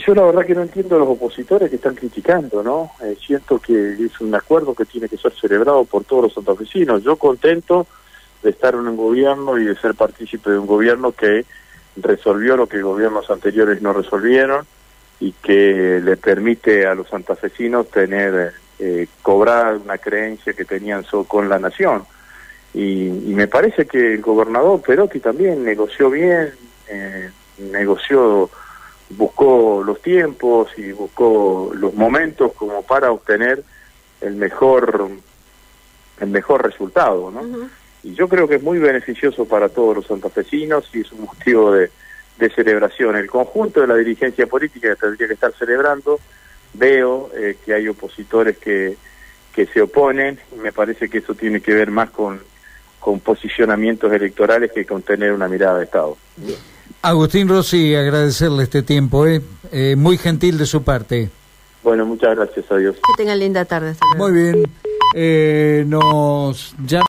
yo la verdad que no entiendo a los opositores que están criticando, ¿no? Eh, siento que es un acuerdo que tiene que ser celebrado por todos los santafesinos. Yo contento de estar en un gobierno y de ser partícipe de un gobierno que resolvió lo que gobiernos anteriores no resolvieron y que le permite a los santafesinos tener, eh, cobrar una creencia que tenían con la nación. Y, me parece que el gobernador Perotti también negoció bien, eh, negoció buscó los tiempos y buscó los momentos como para obtener el mejor el mejor resultado, ¿no? Y yo creo que es muy beneficioso para todos los santafesinos y es un motivo de, celebración. El conjunto de la dirigencia política que tendría que estar celebrando, veo eh, que hay opositores que, que se oponen y me parece que eso tiene que ver más con, con posicionamientos electorales que con tener una mirada de Estado. Agustín Rossi, agradecerle este tiempo, ¿eh? ¿eh? muy gentil de su parte. Bueno, muchas gracias, a Dios. Que tengan linda tarde. Muy bien. Eh, nos